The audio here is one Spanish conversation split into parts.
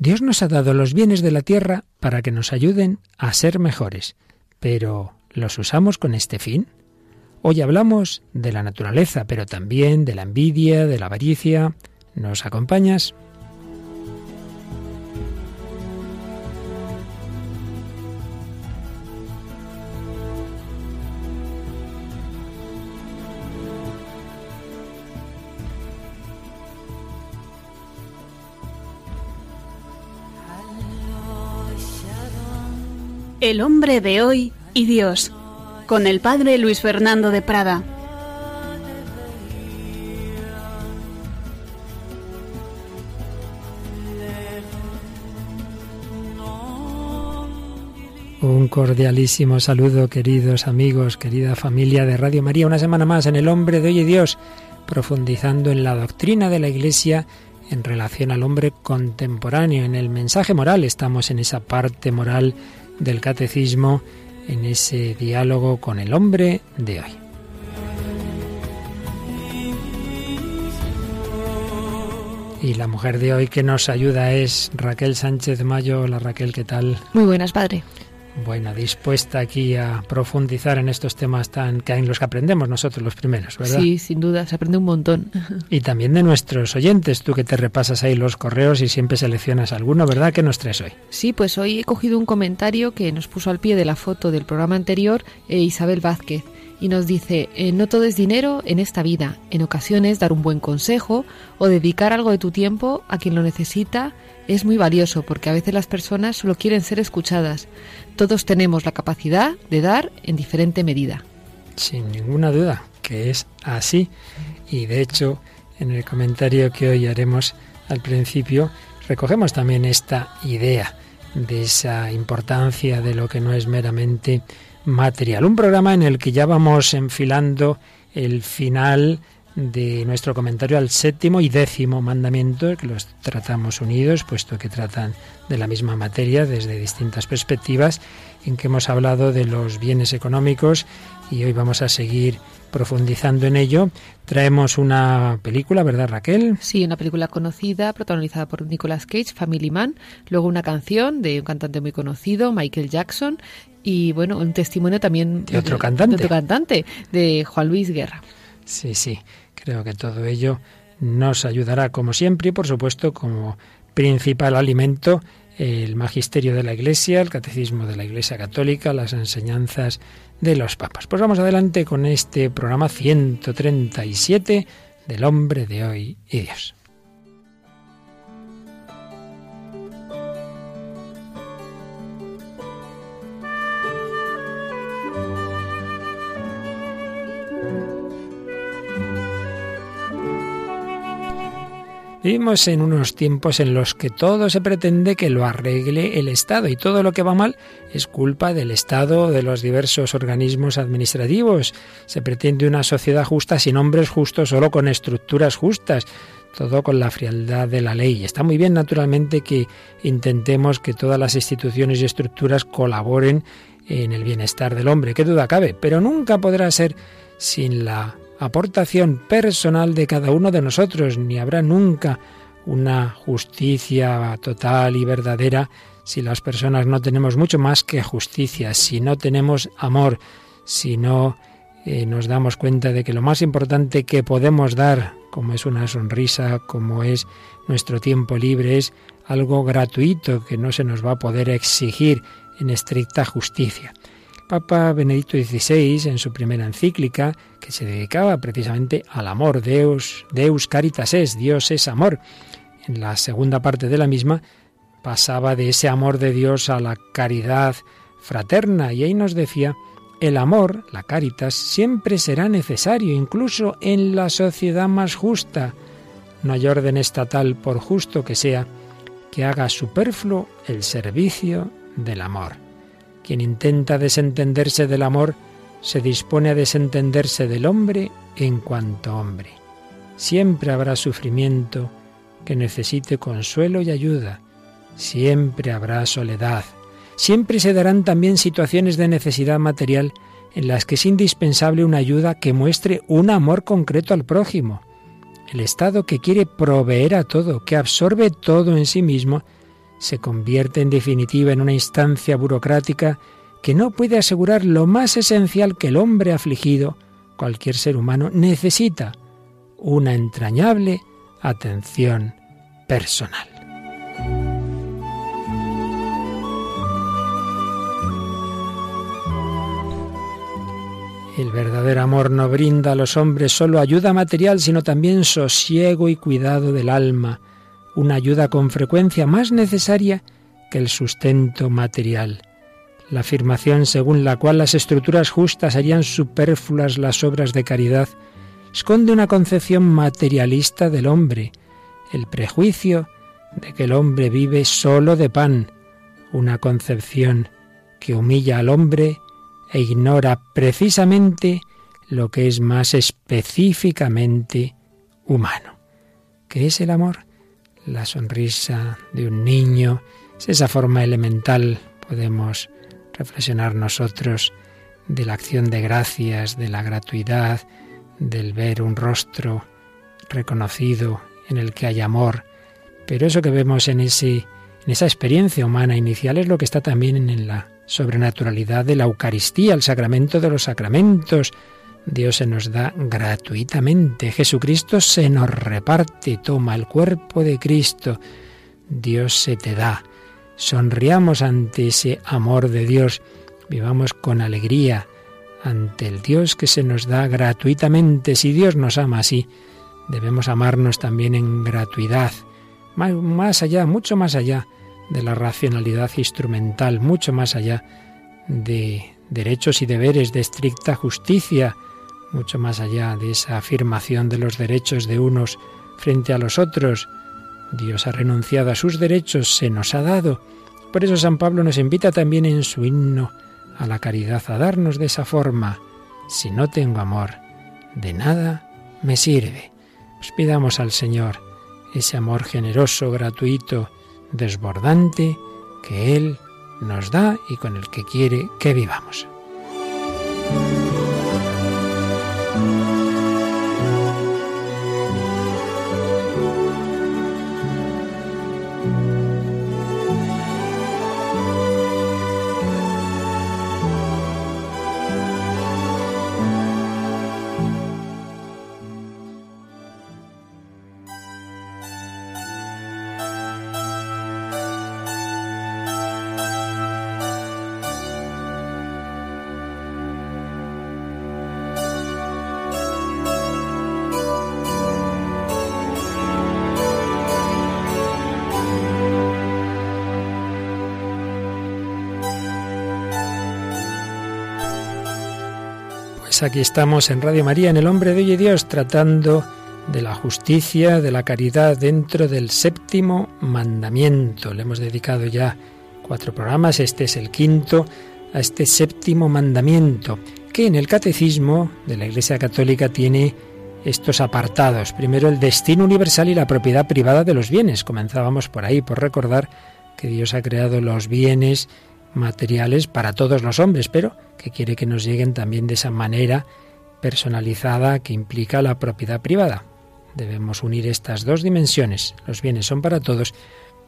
Dios nos ha dado los bienes de la tierra para que nos ayuden a ser mejores, pero ¿los usamos con este fin? Hoy hablamos de la naturaleza, pero también de la envidia, de la avaricia. ¿Nos acompañas? El hombre de hoy y Dios, con el padre Luis Fernando de Prada. Un cordialísimo saludo, queridos amigos, querida familia de Radio María, una semana más en El hombre de hoy y Dios, profundizando en la doctrina de la Iglesia en relación al hombre contemporáneo, en el mensaje moral. Estamos en esa parte moral del catecismo en ese diálogo con el hombre de hoy. Y la mujer de hoy que nos ayuda es Raquel Sánchez Mayo. Hola Raquel, ¿qué tal? Muy buenas, padre. Bueno, dispuesta aquí a profundizar en estos temas tan que en los que aprendemos nosotros los primeros, ¿verdad? Sí, sin duda, se aprende un montón. Y también de nuestros oyentes, tú que te repasas ahí los correos y siempre seleccionas alguno, ¿verdad? ¿Qué nos traes hoy? Sí, pues hoy he cogido un comentario que nos puso al pie de la foto del programa anterior eh, Isabel Vázquez y nos dice, eh, no todo es dinero en esta vida, en ocasiones dar un buen consejo o dedicar algo de tu tiempo a quien lo necesita es muy valioso porque a veces las personas solo quieren ser escuchadas. Todos tenemos la capacidad de dar en diferente medida. Sin ninguna duda que es así. Y de hecho, en el comentario que hoy haremos al principio, recogemos también esta idea de esa importancia de lo que no es meramente material. Un programa en el que ya vamos enfilando el final de nuestro comentario al séptimo y décimo mandamiento, que los tratamos unidos, puesto que tratan de la misma materia desde distintas perspectivas, en que hemos hablado de los bienes económicos y hoy vamos a seguir profundizando en ello. Traemos una película, ¿verdad Raquel? Sí, una película conocida, protagonizada por Nicolas Cage, Family Man, luego una canción de un cantante muy conocido, Michael Jackson, y bueno, un testimonio también de otro cantante, de, otro cantante, de Juan Luis Guerra. Sí, sí. Creo que todo ello nos ayudará, como siempre, y por supuesto, como principal alimento, el magisterio de la Iglesia, el catecismo de la Iglesia Católica, las enseñanzas de los papas. Pues vamos adelante con este programa 137 del hombre de hoy y Dios. Vivimos en unos tiempos en los que todo se pretende que lo arregle el Estado y todo lo que va mal es culpa del Estado, de los diversos organismos administrativos. Se pretende una sociedad justa sin hombres justos, solo con estructuras justas, todo con la frialdad de la ley. Está muy bien, naturalmente, que intentemos que todas las instituciones y estructuras colaboren en el bienestar del hombre, qué duda cabe, pero nunca podrá ser sin la aportación personal de cada uno de nosotros, ni habrá nunca una justicia total y verdadera si las personas no tenemos mucho más que justicia, si no tenemos amor, si no eh, nos damos cuenta de que lo más importante que podemos dar, como es una sonrisa, como es nuestro tiempo libre, es algo gratuito que no se nos va a poder exigir en estricta justicia. Papa Benedicto XVI, en su primera encíclica, que se dedicaba precisamente al amor, Deus, Deus caritas es, Dios es amor. En la segunda parte de la misma pasaba de ese amor de Dios a la caridad fraterna y ahí nos decía, el amor, la caritas, siempre será necesario, incluso en la sociedad más justa. No hay orden estatal, por justo que sea, que haga superfluo el servicio del amor. Quien intenta desentenderse del amor se dispone a desentenderse del hombre en cuanto hombre. Siempre habrá sufrimiento que necesite consuelo y ayuda. Siempre habrá soledad. Siempre se darán también situaciones de necesidad material en las que es indispensable una ayuda que muestre un amor concreto al prójimo. El Estado que quiere proveer a todo, que absorbe todo en sí mismo, se convierte en definitiva en una instancia burocrática que no puede asegurar lo más esencial que el hombre afligido, cualquier ser humano, necesita, una entrañable atención personal. El verdadero amor no brinda a los hombres solo ayuda material, sino también sosiego y cuidado del alma, una ayuda con frecuencia más necesaria que el sustento material. La afirmación según la cual las estructuras justas harían superfluas las obras de caridad esconde una concepción materialista del hombre, el prejuicio de que el hombre vive solo de pan, una concepción que humilla al hombre e ignora precisamente lo que es más específicamente humano. ¿Qué es el amor? La sonrisa de un niño, es esa forma elemental, podemos reflexionar nosotros de la acción de gracias, de la gratuidad, del ver un rostro reconocido en el que hay amor. Pero eso que vemos en, ese, en esa experiencia humana inicial es lo que está también en la sobrenaturalidad de la Eucaristía, el sacramento de los sacramentos. Dios se nos da gratuitamente. Jesucristo se nos reparte, toma el cuerpo de Cristo. Dios se te da. Sonriamos ante ese amor de Dios. Vivamos con alegría ante el Dios que se nos da gratuitamente. Si Dios nos ama así, debemos amarnos también en gratuidad. Más, allá, mucho más allá de la racionalidad instrumental, mucho más allá de derechos y deberes de estricta justicia, mucho más allá de esa afirmación de los derechos de unos frente a los otros. Dios ha renunciado a sus derechos, se nos ha dado. Por eso San Pablo nos invita también en su himno a la caridad a darnos de esa forma. Si no tengo amor, de nada me sirve. Pues pidamos al Señor ese amor generoso, gratuito, desbordante que Él nos da y con el que quiere que vivamos. Pues aquí estamos en Radio María, en El Hombre de Hoy Dios, tratando de la justicia, de la caridad dentro del séptimo mandamiento. Le hemos dedicado ya cuatro programas, este es el quinto, a este séptimo mandamiento, que en el catecismo de la Iglesia Católica tiene estos apartados. Primero, el destino universal y la propiedad privada de los bienes. Comenzábamos por ahí, por recordar que Dios ha creado los bienes materiales para todos los hombres, pero que quiere que nos lleguen también de esa manera personalizada que implica la propiedad privada. Debemos unir estas dos dimensiones. Los bienes son para todos,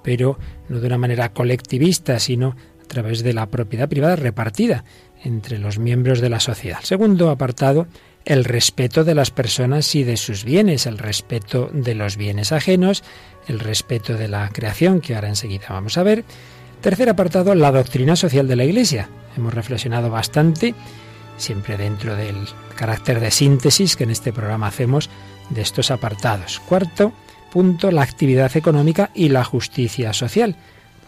pero no de una manera colectivista, sino a través de la propiedad privada repartida entre los miembros de la sociedad. Segundo apartado, el respeto de las personas y de sus bienes, el respeto de los bienes ajenos, el respeto de la creación, que ahora enseguida vamos a ver, Tercer apartado, la doctrina social de la Iglesia. Hemos reflexionado bastante, siempre dentro del carácter de síntesis que en este programa hacemos de estos apartados. Cuarto punto, la actividad económica y la justicia social,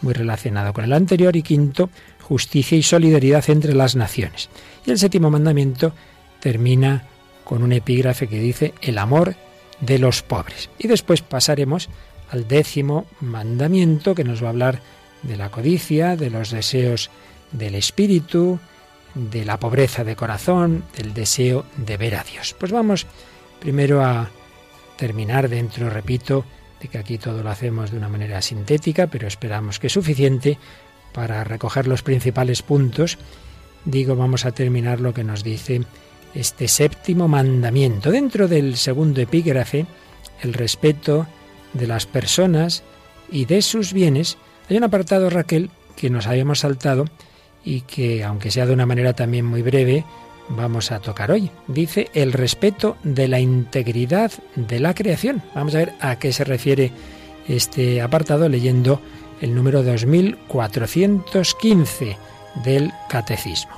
muy relacionado con el anterior. Y quinto, justicia y solidaridad entre las naciones. Y el séptimo mandamiento termina con un epígrafe que dice el amor de los pobres. Y después pasaremos al décimo mandamiento que nos va a hablar de la codicia, de los deseos del espíritu, de la pobreza de corazón, del deseo de ver a Dios. Pues vamos primero a terminar dentro, repito, de que aquí todo lo hacemos de una manera sintética, pero esperamos que es suficiente para recoger los principales puntos. Digo, vamos a terminar lo que nos dice este séptimo mandamiento. Dentro del segundo epígrafe, el respeto de las personas y de sus bienes Hay un apartado, Raquel, que nos habíamos saltado y que, aunque sea de una manera también muy breve, vamos a tocar hoy. Dice el respeto de la integridad de la creación. Vamos a ver a qué se refiere este apartado leyendo el número 2415 del Catecismo.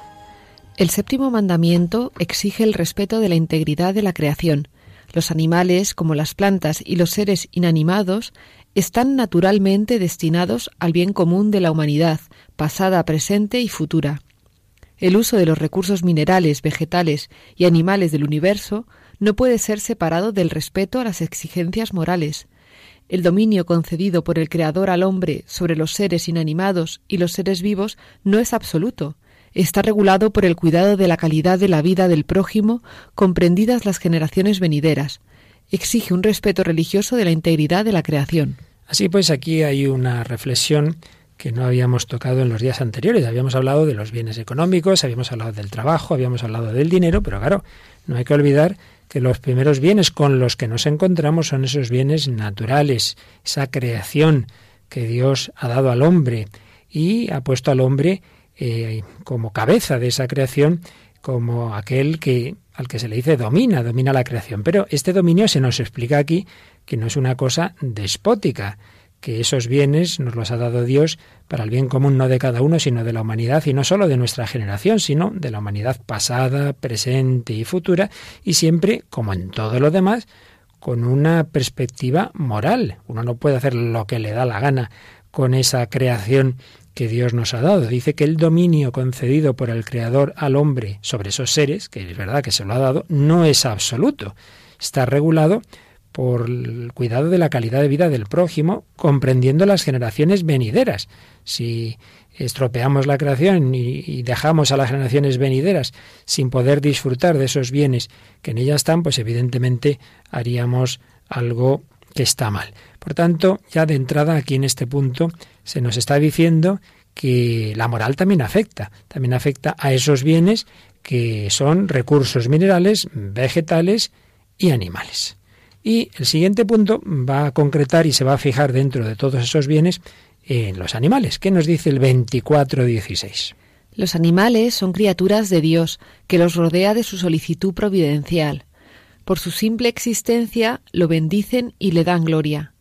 El séptimo mandamiento exige el respeto de la integridad de la creación. Los animales, como las plantas y los seres inanimados, están naturalmente destinados al bien común de la humanidad, pasada, presente y futura. El uso de los recursos minerales, vegetales y animales del universo no puede ser separado del respeto a las exigencias morales. El dominio concedido por el Creador al hombre sobre los seres inanimados y los seres vivos no es absoluto. Está regulado por el cuidado de la calidad de la vida del prójimo, comprendidas las generaciones venideras. Exige un respeto religioso de la integridad de la creación. Así pues, aquí hay una reflexión que no habíamos tocado en los días anteriores. Habíamos hablado de los bienes económicos, habíamos hablado del trabajo, habíamos hablado del dinero, pero claro, no hay que olvidar que los primeros bienes con los que nos encontramos son esos bienes naturales, esa creación que Dios ha dado al hombre y ha puesto al hombre eh, como cabeza de esa creación, como aquel que al que se le dice domina, domina la creación. Pero este dominio se nos explica aquí que no es una cosa despótica, que esos bienes nos los ha dado Dios para el bien común no de cada uno, sino de la humanidad, y no solo de nuestra generación, sino de la humanidad pasada, presente y futura, y siempre, como en todo lo demás, con una perspectiva moral. Uno no puede hacer lo que le da la gana con esa creación que Dios nos ha dado. Dice que el dominio concedido por el Creador al hombre sobre esos seres, que es verdad que se lo ha dado, no es absoluto. Está regulado por el cuidado de la calidad de vida del prójimo, comprendiendo las generaciones venideras. Si estropeamos la creación y, dejamos a las generaciones venideras sin poder disfrutar de esos bienes que en ella están, pues evidentemente haríamos algo que está mal. Por tanto, ya de entrada aquí en este punto se nos está diciendo que la moral también afecta, también afecta a esos bienes que son recursos minerales, vegetales y animales. Y el siguiente punto va a concretar y se va a fijar dentro de todos esos bienes en los animales. ¿Qué nos dice el 24.16? Los animales son criaturas de Dios, que los rodea de su solicitud providencial. Por su simple existencia lo bendicen y le dan gloria.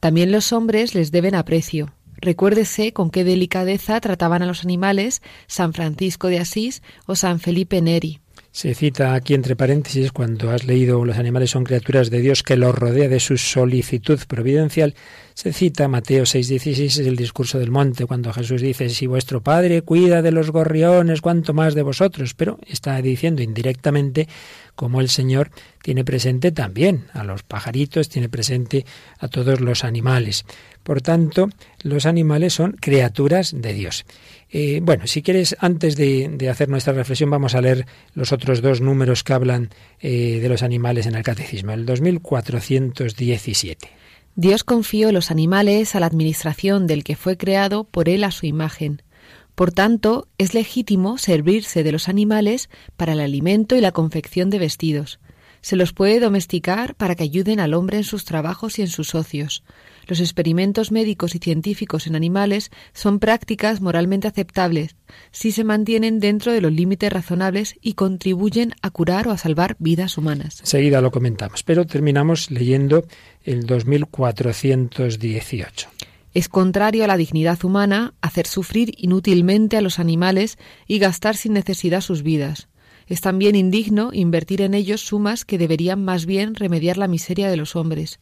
También los hombres les deben aprecio. Recuérdese con qué delicadeza trataban a los animales San Francisco de Asís o San Felipe Neri. Se cita aquí entre paréntesis cuando has leído Los animales son criaturas de Dios que los rodea de su solicitud providencial. Se cita Mateo 6:16 es el discurso del monte cuando Jesús dice si vuestro Padre cuida de los gorriones, cuanto más de vosotros, pero está diciendo indirectamente como el Señor tiene presente también a los pajaritos, tiene presente a todos los animales. Por tanto, los animales son criaturas de Dios. Eh, bueno, si quieres, antes de, hacer nuestra reflexión, vamos a leer los otros dos números que hablan eh, de los animales en el Catecismo, el 2417. Dios confió los animales a la administración del que fue creado por él a su imagen. Por tanto, es legítimo servirse de los animales para el alimento y la confección de vestidos. Se los puede domesticar para que ayuden al hombre en sus trabajos y en sus ocios. Los experimentos médicos y científicos en animales son prácticas moralmente aceptables si se mantienen dentro de los límites razonables y contribuyen a curar o a salvar vidas humanas. Seguida lo comentamos, pero terminamos leyendo el 2418. Es contrario a la dignidad humana hacer sufrir inútilmente a los animales y gastar sin necesidad sus vidas. Es también indigno invertir en ellos sumas que deberían más bien remediar la miseria de los hombres.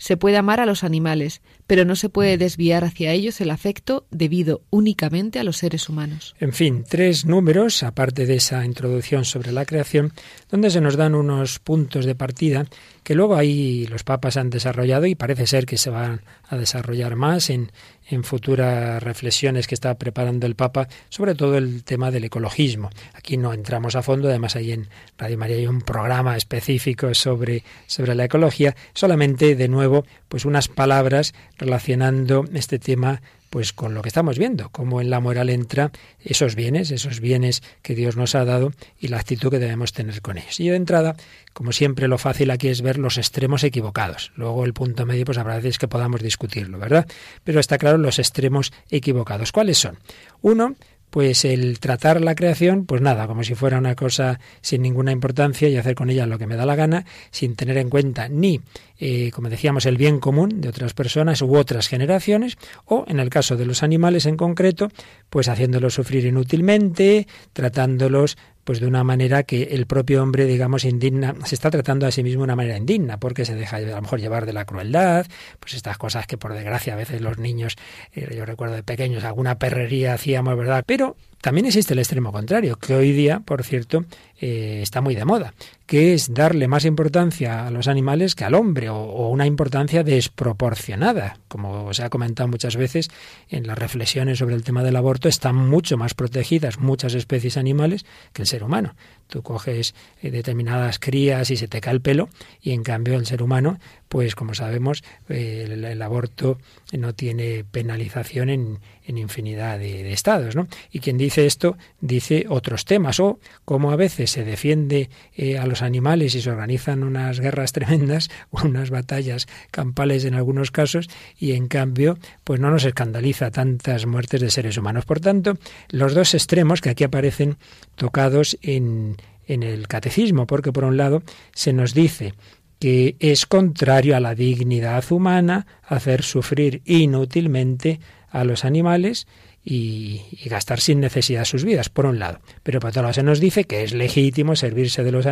Se puede amar a los animales, pero no se puede desviar hacia ellos el afecto debido únicamente a los seres humanos. En fin, tres números, aparte de esa introducción sobre la creación, donde se nos dan unos puntos de partida que luego ahí los papas han desarrollado y parece ser que se van a desarrollar más en, en futuras reflexiones que está preparando el Papa, sobre todo el tema del ecologismo. Aquí no entramos a fondo, además ahí en Radio María hay un programa específico sobre, sobre la ecología, solamente de nuevo pues unas palabras relacionando este tema pues con lo que estamos viendo, cómo en la moral entra esos bienes, esos bienes que Dios nos ha dado y la actitud que debemos tener con ellos. Y de entrada, como siempre, lo fácil aquí es ver los extremos equivocados. Luego el punto medio, pues habrá veces que podamos discutirlo, ¿verdad? Pero está claro los extremos equivocados. ¿Cuáles son? Uno, pues el tratar la creación, pues nada, como si fuera una cosa sin ninguna importancia y hacer con ella lo que me da la gana, sin tener en cuenta ni, eh, como decíamos, el bien común de otras personas u otras generaciones, o en el caso de los animales en concreto, pues haciéndolos sufrir inútilmente, tratándolos pues de una manera que el propio hombre, digamos, indigna, se está tratando a sí mismo de una manera indigna, porque se deja a lo mejor llevar de la crueldad, pues estas cosas que por desgracia a veces los niños, eh, yo recuerdo de pequeños, alguna perrería hacíamos, ¿verdad? Pero también existe el extremo contrario, que hoy día, por cierto, eh, está muy de moda, que es darle más importancia a los animales que al hombre, o, una importancia desproporcionada. Como se ha comentado muchas veces en las reflexiones sobre el tema del aborto, están mucho más protegidas muchas especies animales que el ser humano. Tú coges eh, determinadas crías y se te cae el pelo, y en cambio el ser humano, pues como sabemos, eh, el, aborto no tiene penalización en, infinidad de, estados. ¿no? Y quien dice esto dice otros temas, o como a veces se defiende eh, a los animales y se organizan unas guerras tremendas, unas batallas campales en algunos casos, y en cambio, pues no nos escandaliza tantas muertes de seres humanos. Por tanto, los dos extremos que aquí aparecen tocados en en el catecismo, porque por un lado se nos dice que es contrario a la dignidad humana hacer sufrir inútilmente a los animales y, gastar sin necesidad sus vidas, por un lado. Pero por otro lado se nos dice que es legítimo servirse de los,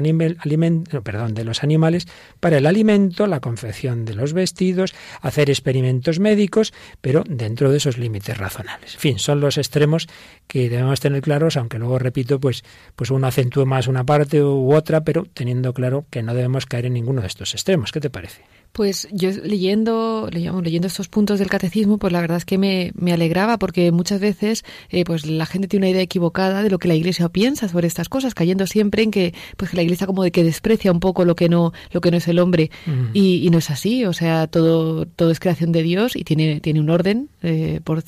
perdón, de los animales para el alimento, la confección de los vestidos, hacer experimentos médicos, pero dentro de esos límites razonables. En fin, son los extremos que debemos tener claros, aunque luego, repito, pues, pues uno acentúe más una parte u otra, pero teniendo claro que no debemos caer en ninguno de estos extremos. ¿Qué te parece? Pues yo leyendo, leyendo estos puntos del catecismo, pues la verdad es que me, me alegraba porque muchas veces eh, pues la gente tiene una idea equivocada de lo que la Iglesia piensa sobre estas cosas, cayendo siempre en que pues que la Iglesia como de que desprecia un poco lo que no lo que no es el hombre mm. y, no es así, o sea todo todo es creación de Dios y tiene tiene un orden, eh, por,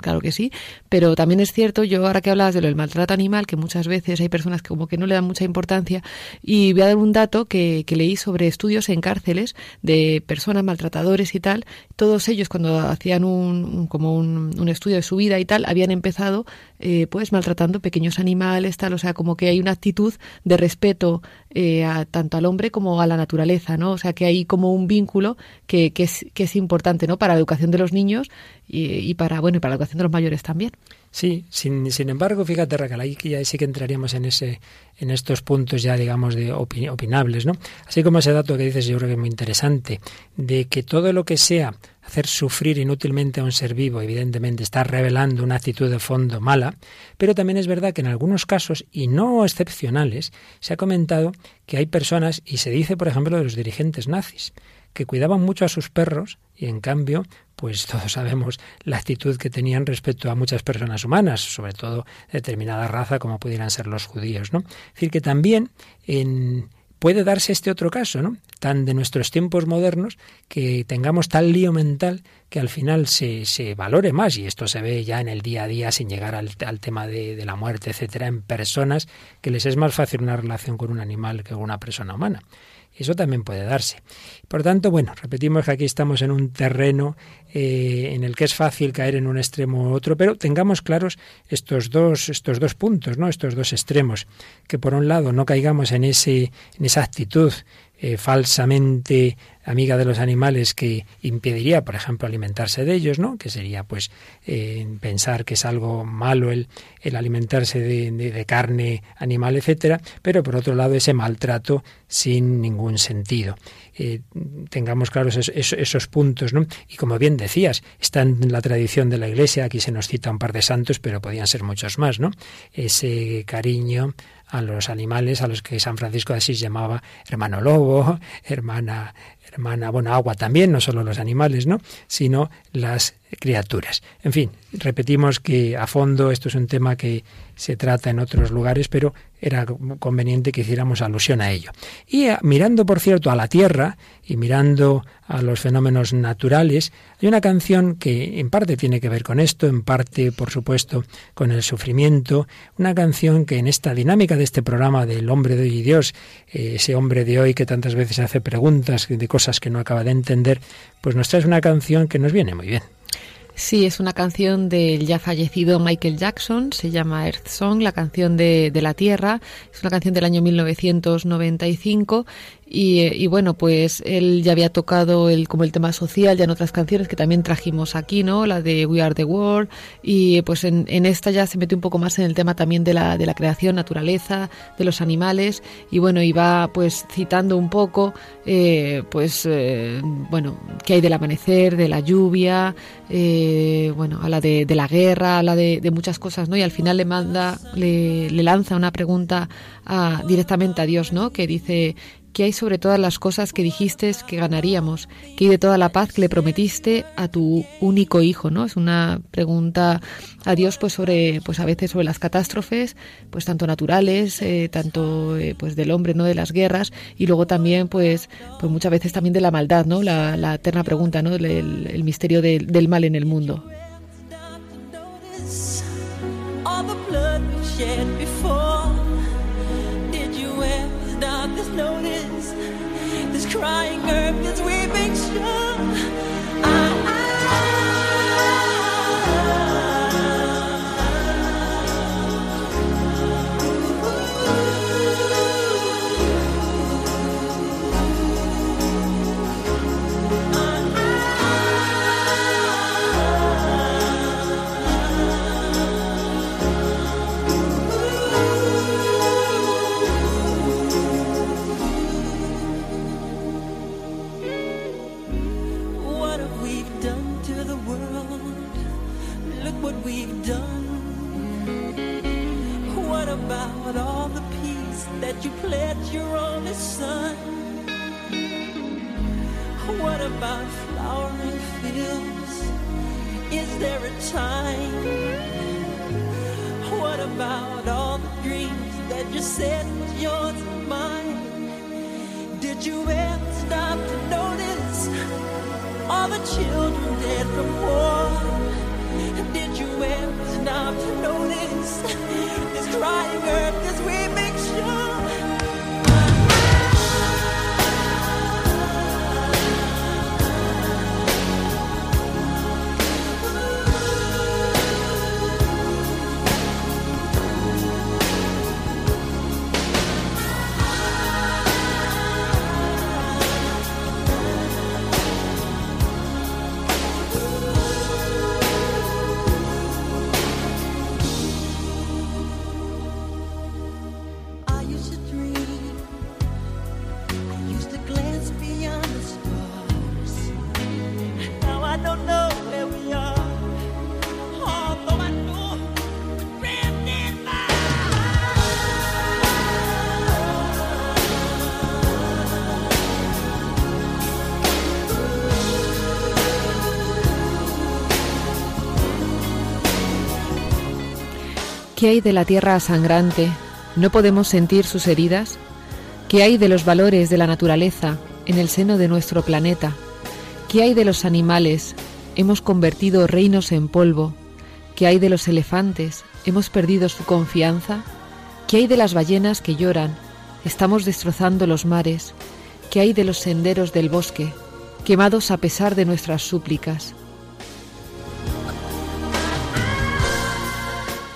claro que sí, pero también es cierto, yo ahora que hablabas de lo del maltrato animal, que muchas veces hay personas que como que no le dan mucha importancia y voy a dar un dato que, que leí sobre estudios en cárceles de personas, maltratadores y tal, todos ellos cuando hacían un, como un, estudio de su vida y tal, habían empezado eh, pues maltratando pequeños animales, tal, o sea, como que hay una actitud de respeto eh, a, tanto al hombre como a la naturaleza, ¿no? O sea, que hay como un vínculo que, que, es, que es importante, ¿no? Para la educación de los niños y, y para, bueno, y para la educación de los mayores también. Sí, sin, sin embargo, fíjate, Raquel, ahí ya sí que entraríamos en ese, en estos puntos ya, digamos, de opinables, ¿no? Así como ese dato que dices, yo creo que es muy interesante, de que todo lo que sea hacer sufrir inútilmente a un ser vivo, evidentemente está revelando una actitud de fondo mala, pero también es verdad que en algunos casos, y no excepcionales, se ha comentado que hay personas, y se dice, por ejemplo, de los dirigentes nazis, que cuidaban mucho a sus perros y en cambio, pues todos sabemos la actitud que tenían respecto a muchas personas humanas, sobre todo determinada raza como pudieran ser los judíos, ¿no? Es decir, que también en, puede darse este otro caso, ¿no? Tan de nuestros tiempos modernos que tengamos tal lío mental que al final se, se valore más, y esto se ve ya en el día a día sin llegar al, al tema de, de, la muerte, etcétera, en personas que les es más fácil una relación con un animal que con una persona humana. Eso también puede darse. Por tanto, bueno, repetimos que aquí estamos en un terreno eh, en el que es fácil caer en un extremo u otro, pero tengamos claros estos dos, estos dos puntos, ¿no? Estos dos extremos. Que por un lado no caigamos en ese, en esa actitud eh, falsamente amiga de los animales que impediría, por ejemplo, alimentarse de ellos, ¿no? Que sería, pues, eh, pensar que es algo malo el, el alimentarse de, de, carne animal, etcétera, pero por otro lado ese maltrato sin ningún sentido. Eh, tengamos claros esos, esos, puntos, ¿no? Y como bien decías, está en la tradición de la Iglesia, aquí se nos cita un par de santos, pero podían ser muchos más, ¿no? Ese cariño a los animales a los que San Francisco de Asís llamaba hermano lobo, hermana hermana, bueno, agua también, no solo los animales, ¿no? Sino las criaturas. En fin, repetimos que a fondo esto es un tema que se trata en otros lugares, pero era conveniente que hiciéramos alusión a ello. Y eh, mirando, por cierto, a la Tierra y mirando a los fenómenos naturales, hay una canción que en parte tiene que ver con esto, en parte, por supuesto, con el sufrimiento, una canción que en esta dinámica de este programa del hombre de hoy y Dios, eh, ese hombre de hoy que tantas veces hace preguntas de cosas que no acaba de entender, pues nos trae una canción que nos viene muy bien. Sí, es una canción del ya fallecido Michael Jackson, se llama Earth Song, la canción de, de la Tierra, es una canción del año 1995 y, bueno, pues él ya había tocado el, como el tema social ya en otras canciones que también trajimos aquí, ¿no? La de We Are the World. Y pues en, en esta ya se mete un poco más en el tema también de la, de la creación, naturaleza, de los animales. Y bueno, iba pues citando un poco, eh, pues, eh, bueno, qué hay del amanecer, de la lluvia, eh, bueno, habla de, de, la guerra, habla de, de, muchas cosas, ¿no? Y al final le manda, le, le lanza una pregunta a, directamente a Dios, ¿no? Que dice ¿Qué hay sobre todas las cosas que dijiste que ganaríamos? ¿Qué hay de toda la paz que le prometiste a tu único hijo? ¿no? Es una pregunta a Dios pues sobre pues a veces sobre las catástrofes, pues tanto naturales, eh, tanto eh, pues del hombre, ¿no? de las guerras y luego también pues pues muchas veces también de la maldad, ¿no? La, la eterna pregunta, ¿no? El, misterio de, del mal en el mundo. notice this crying earth is weeping sure. I you pledge your only son? What about flowering fields? Is there a time? What about all the dreams that you said was yours and mine? Did you ever stop to notice all the children dead from war? Did you ever stop to notice this crying earth? as we make sure. ¿Qué hay de la tierra sangrante? ¿No podemos sentir sus heridas? ¿Qué hay de los valores de la naturaleza en el seno de nuestro planeta? ¿Qué hay de los animales? Hemos convertido reinos en polvo. ¿Qué hay de los elefantes? ¿Hemos perdido su confianza? ¿Qué hay de las ballenas que lloran? Estamos destrozando los mares. ¿Qué hay de los senderos del bosque, quemados a pesar de nuestras súplicas?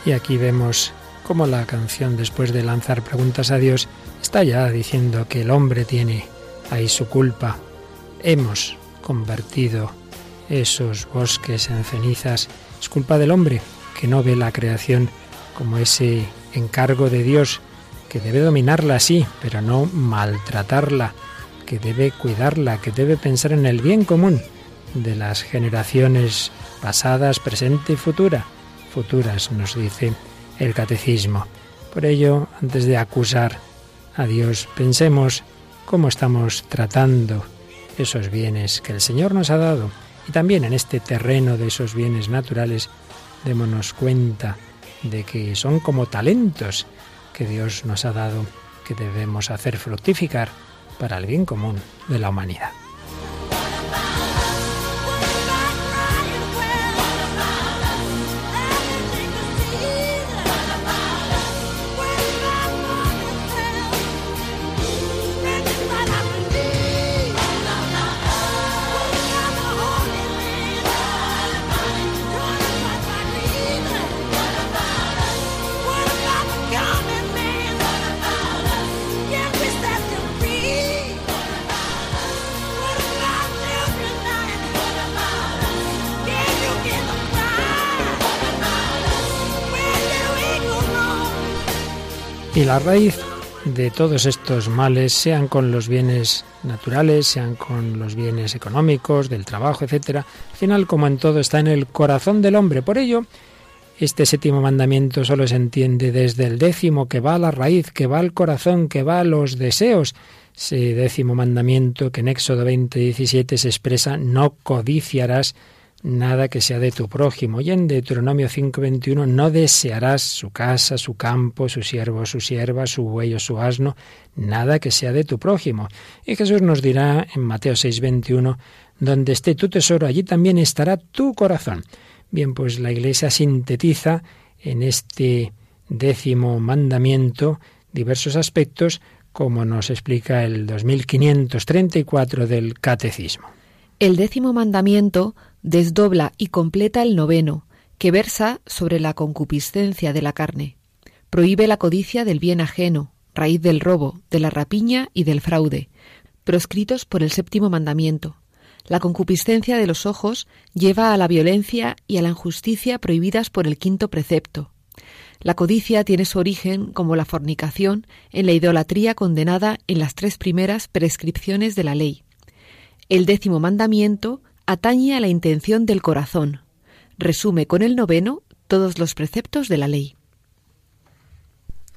Y aquí vemos cómo la canción, después de lanzar preguntas a Dios, está ya diciendo que el hombre tiene ahí su culpa. Hemos convertido esos bosques en cenizas. Es culpa del hombre que no ve la creación como ese encargo de Dios, que debe dominarla sí, pero no maltratarla, que debe cuidarla, que debe pensar en el bien común de las generaciones pasadas, presente y futura futuras, nos dice el catecismo. Por ello, antes de acusar a Dios, pensemos cómo estamos tratando esos bienes que el Señor nos ha dado. Y también en este terreno de esos bienes naturales, démonos cuenta de que son como talentos que Dios nos ha dado, que debemos hacer fructificar para el bien común de la humanidad. Y la raíz de todos estos males, sean con los bienes naturales, sean con los bienes económicos, del trabajo, etcétera, al final, como en todo, está en el corazón del hombre. Por ello, este séptimo mandamiento solo se entiende desde el décimo, que va a la raíz, que va al corazón, que va a los deseos. Ese décimo mandamiento que en Éxodo 20, 17 se expresa, no codiciarás nada que sea de tu prójimo. Y en Deuteronomio 5:21 no desearás su casa, su campo, su siervo, su sierva, su buey o su asno, nada que sea de tu prójimo. Y Jesús nos dirá en Mateo 6:21, donde esté tu tesoro, allí también estará tu corazón. Bien, pues la Iglesia sintetiza en este décimo mandamiento diversos aspectos, como nos explica el 2534 del Catecismo. El décimo mandamiento desdobla y completa el noveno, que versa sobre la concupiscencia de la carne. Prohíbe la codicia del bien ajeno, raíz del robo, de la rapiña y del fraude, proscritos por el séptimo mandamiento. La concupiscencia de los ojos lleva a la violencia y a la injusticia prohibidas por el quinto precepto. La codicia tiene su origen, como la fornicación, en la idolatría condenada en las tres primeras prescripciones de la ley. El décimo mandamiento atañe a la intención del corazón. Resume con el noveno todos los preceptos de la ley.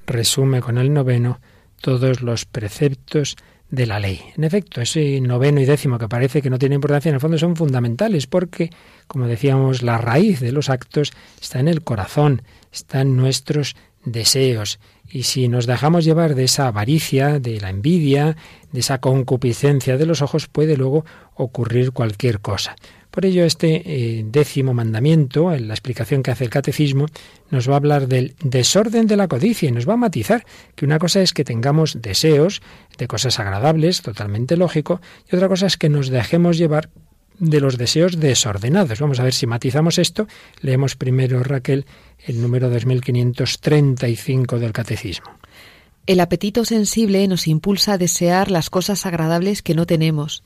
Resume con el noveno todos los preceptos de la ley. En efecto, ese noveno y décimo que parece que no tiene importancia, en el fondo son fundamentales porque, como decíamos, la raíz de los actos está en el corazón, está en nuestros deseos. Y si nos dejamos llevar de esa avaricia, de la envidia, de esa concupiscencia de los ojos, puede luego ocurrir cualquier cosa. Por ello, este eh, décimo mandamiento, en la explicación que hace el catecismo, nos va a hablar del desorden de la codicia y nos va a matizar que una cosa es que tengamos deseos de cosas agradables, totalmente lógico, y otra cosa es que nos dejemos llevar de los deseos desordenados. Vamos a ver si matizamos esto. Leemos primero, Raquel, el número 2535 del Catecismo. El apetito sensible nos impulsa a desear las cosas agradables que no tenemos.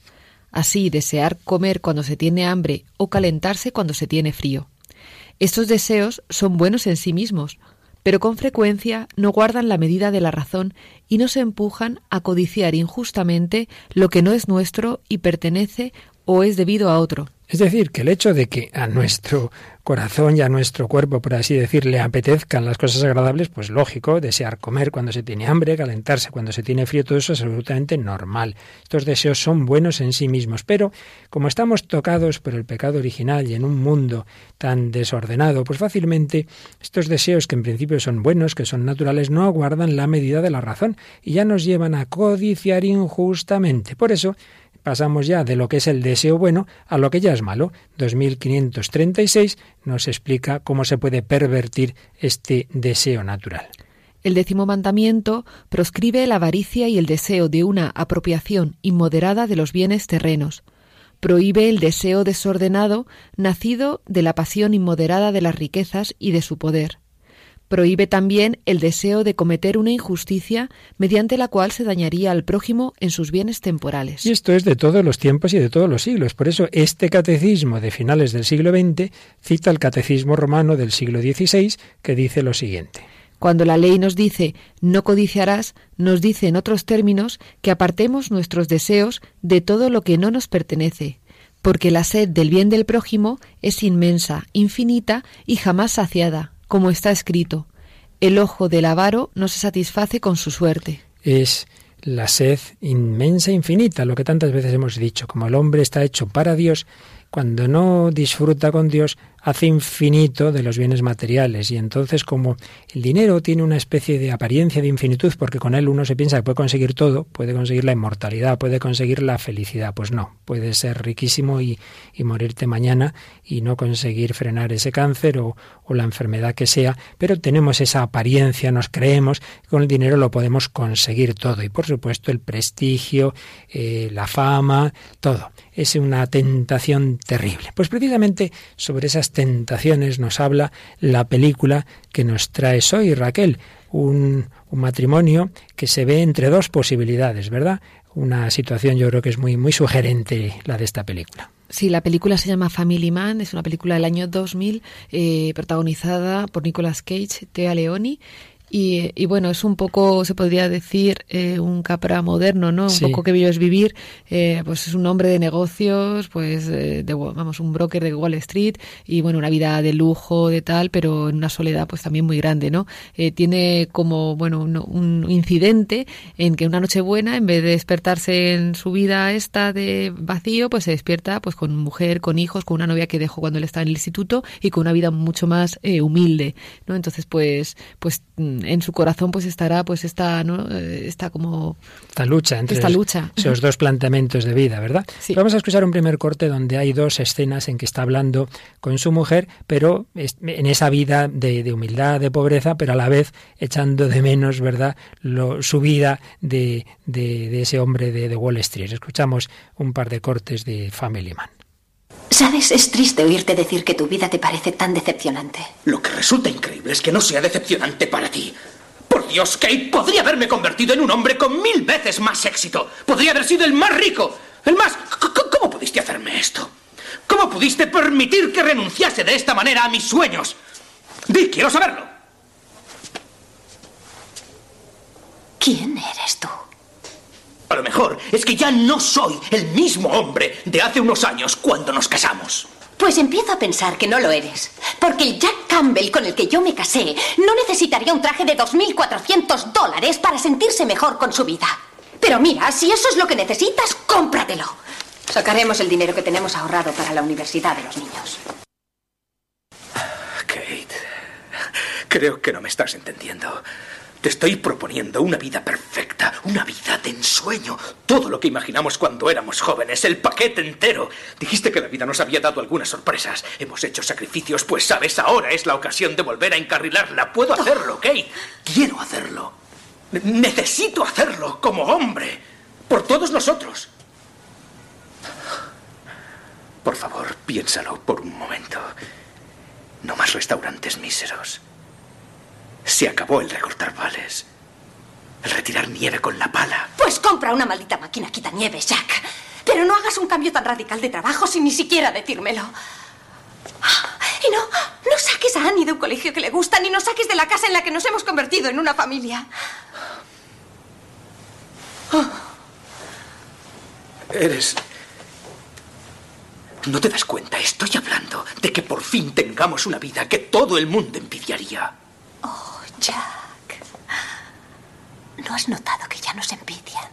Así, desear comer cuando se tiene hambre o calentarse cuando se tiene frío. Estos deseos son buenos en sí mismos, pero con frecuencia no guardan la medida de la razón y nos empujan a codiciar injustamente lo que no es nuestro y pertenece o es debido a otro. Es decir, que el hecho de que a nuestro corazón y a nuestro cuerpo, por así decir, le apetezcan las cosas agradables, pues lógico, desear comer cuando se tiene hambre, calentarse cuando se tiene frío, todo eso es absolutamente normal. Estos deseos son buenos en sí mismos, pero como estamos tocados por el pecado original y en un mundo tan desordenado, pues fácilmente estos deseos que en principio son buenos, que son naturales, no aguardan la medida de la razón y ya nos llevan a codiciar injustamente. Por eso, pasamos ya de lo que es el deseo bueno a lo que ya es malo. 2536 nos explica cómo se puede pervertir este deseo natural. El décimo mandamiento proscribe la avaricia y el deseo de una apropiación inmoderada de los bienes terrenos. Prohíbe el deseo desordenado nacido de la pasión inmoderada de las riquezas y de su poder. Prohíbe también el deseo de cometer una injusticia mediante la cual se dañaría al prójimo en sus bienes temporales. Y esto es de todos los tiempos y de todos los siglos. Por eso este catecismo de finales del siglo XX cita el catecismo romano del siglo XVI que dice lo siguiente. Cuando la ley nos dice no codiciarás, nos dice en otros términos que apartemos nuestros deseos de todo lo que no nos pertenece, porque la sed del bien del prójimo es inmensa, infinita y jamás saciada como está escrito, el ojo del avaro no se satisface con su suerte. Es la sed inmensa infinita, lo que tantas veces hemos dicho, como el hombre está hecho para Dios, cuando no disfruta con Dios, hace infinito de los bienes materiales y entonces como el dinero tiene una especie de apariencia de infinitud porque con él uno se piensa que puede conseguir todo, puede conseguir la inmortalidad, puede conseguir la felicidad, pues no, puede ser riquísimo y, y morirte mañana y no conseguir frenar ese cáncer o, o, la enfermedad que sea, pero tenemos esa apariencia, nos creemos que con el dinero lo podemos conseguir todo y por supuesto el prestigio, eh, la fama, todo. Es una tentación terrible. Pues precisamente sobre esas tentaciones nos habla la película que nos trae hoy, Raquel, un, un, matrimonio que se ve entre dos posibilidades, ¿verdad? Una situación yo creo que es muy, muy sugerente la de esta película. Sí, la película se llama Family Man, es una película del año 2000 eh, protagonizada por Nicolas Cage, Tea Leoni y, y, bueno, es un poco, se podría decir, eh, un Capra moderno, ¿no? Un sí. poco que es vivir, eh, pues es un hombre de negocios, pues, eh, de, vamos, un broker de Wall Street y bueno, una vida de lujo, de tal, pero en una soledad pues también muy grande, ¿no? Eh, tiene como, bueno, un, un, incidente en que una noche buena, en vez de despertarse en su vida esta de vacío, pues se despierta pues con mujer, con hijos, con una novia que dejó cuando él estaba en el instituto y con una vida mucho más eh, humilde, ¿no? Entonces, pues, pues en su corazón pues estará pues esta no está como esta lucha entre esta lucha. esos dos planteamientos de vida verdad sí. vamos a escuchar un primer corte donde hay dos escenas en que está hablando con su mujer pero en esa vida de, de humildad de pobreza pero a la vez echando de menos verdad Lo, su vida de, de, de ese hombre de, de Wall Street. Escuchamos un par de cortes de Family Man Sabes, es triste oírte decir que tu vida te parece tan decepcionante. Lo que resulta increíble es que no sea decepcionante para ti. Por Dios, Kate, podría haberme convertido en un hombre con mil veces más éxito. Podría haber sido el más rico, el más... ¿Cómo pudiste hacerme esto? ¿Cómo pudiste permitir que renunciase de esta manera a mis sueños? Di, quiero saberlo. ¿Quién eres tú? A lo mejor es que ya no soy el mismo hombre de hace unos años cuando nos casamos. Pues empiezo a pensar que no lo eres. Porque el Jack Campbell con el que yo me casé no necesitaría un traje de 2.400 dólares para sentirse mejor con su vida. Pero mira, si eso es lo que necesitas, cómpratelo. Sacaremos el dinero que tenemos ahorrado para la universidad de los niños. Kate, creo que no me estás entendiendo. Te estoy proponiendo una vida perfecta, una vida de ensueño. Todo lo que imaginamos cuando éramos jóvenes, el paquete entero. Dijiste que la vida nos había dado algunas sorpresas. Hemos hecho sacrificios, pues sabes, ahora es la ocasión de volver a encarrilarla. Puedo hacerlo, Kate. Quiero hacerlo. Necesito hacerlo como hombre. Por todos nosotros. Por favor, piénsalo por un momento. No más restaurantes míseros. Se acabó el recortar vales. El retirar nieve con la pala. Pues compra una maldita máquina quita nieve, Jack. Pero no hagas un cambio tan radical de trabajo sin ni siquiera decírmelo. Y no, no saques a Annie de un colegio que le gusta, ni nos saques de la casa en la que nos hemos convertido en una familia. Oh. Eres... ¿No te das cuenta? Estoy hablando de que por fin tengamos una vida que todo el mundo envidiaría. Jack. ¿No has notado que ya nos envidian?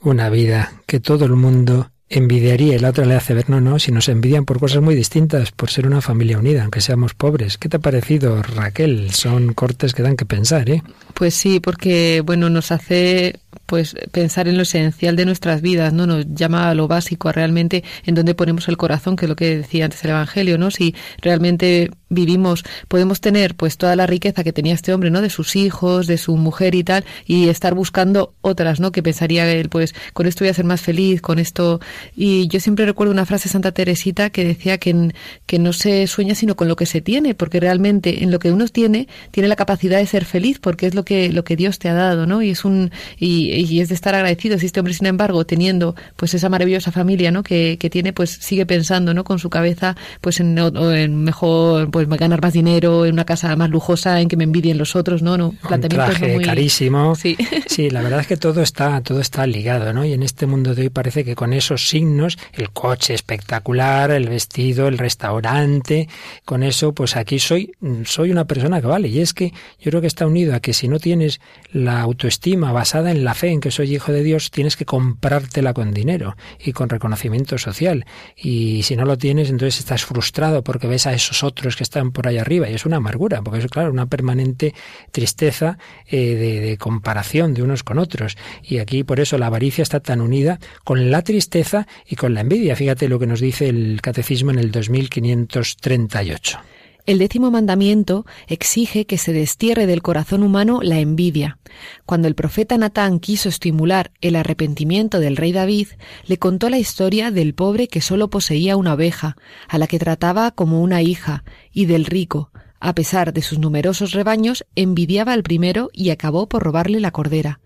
Una vida que todo el mundo envidiaría y la otra le hace ver, no, no, si nos envidian por cosas muy distintas, por ser una familia unida, aunque seamos pobres. ¿Qué te ha parecido, Raquel? Son cortes que dan que pensar, ¿eh? Pues sí, porque, bueno, nos hace pues pensar en lo esencial de nuestras vidas, ¿no? Nos llama a lo básico, a realmente en donde ponemos el corazón, que es lo que decía antes el Evangelio, ¿no? Si realmente vivimos, podemos tener pues toda la riqueza que tenía este hombre, ¿no? De sus hijos, de su mujer y tal, y estar buscando otras, ¿no? Que pensaría él, pues con esto voy a ser más feliz, con esto. Y yo siempre recuerdo una frase de Santa Teresita que decía que, que no se sueña sino con lo que se tiene, porque realmente en lo que uno tiene, tiene la capacidad de ser feliz, porque es lo que, lo que Dios te ha dado, ¿no? Y es un, y, y es de estar agradecidos. Y este hombre, sin embargo, teniendo pues esa maravillosa familia, ¿no? Que, que tiene, pues sigue pensando, ¿no? Con su cabeza, pues en, en, mejor, pues ganar más dinero, en una casa más lujosa, en que me envidien los otros, ¿no? no Un traje carísimo. Sí. sí, la verdad es que todo está, todo está ligado, ¿no? Y en este mundo de hoy parece que con esos signos, el coche espectacular, el vestido, el restaurante, con eso, pues aquí soy, soy una persona que vale. Y es que yo creo que está unido a que si no tienes la autoestima basada en la fe en que soy hijo de Dios, tienes que comprártela con dinero y con reconocimiento social. Y si no lo tienes, entonces estás frustrado porque ves a esos otros que están por ahí arriba. Y es una amargura, porque es, claro, una permanente tristeza eh, de, de comparación de unos con otros. Y aquí, por eso, la avaricia está tan unida con la tristeza y con la envidia. Fíjate lo que nos dice el Catecismo en el 2538. El décimo mandamiento exige que se destierre del corazón humano la envidia. Cuando el profeta Natán quiso estimular el arrepentimiento del rey David, le contó la historia del pobre que solo poseía una oveja, a la que trataba como una hija, y del rico, a pesar de sus numerosos rebaños, envidiaba al primero y acabó por robarle la cordera.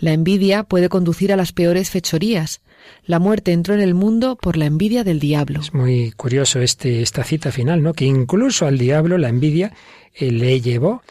La envidia puede conducir a las peores fechorías. La muerte entró en el mundo por la envidia del diablo. Es muy curioso este, esta cita final, ¿no? Que incluso al diablo la envidia eh, le llevó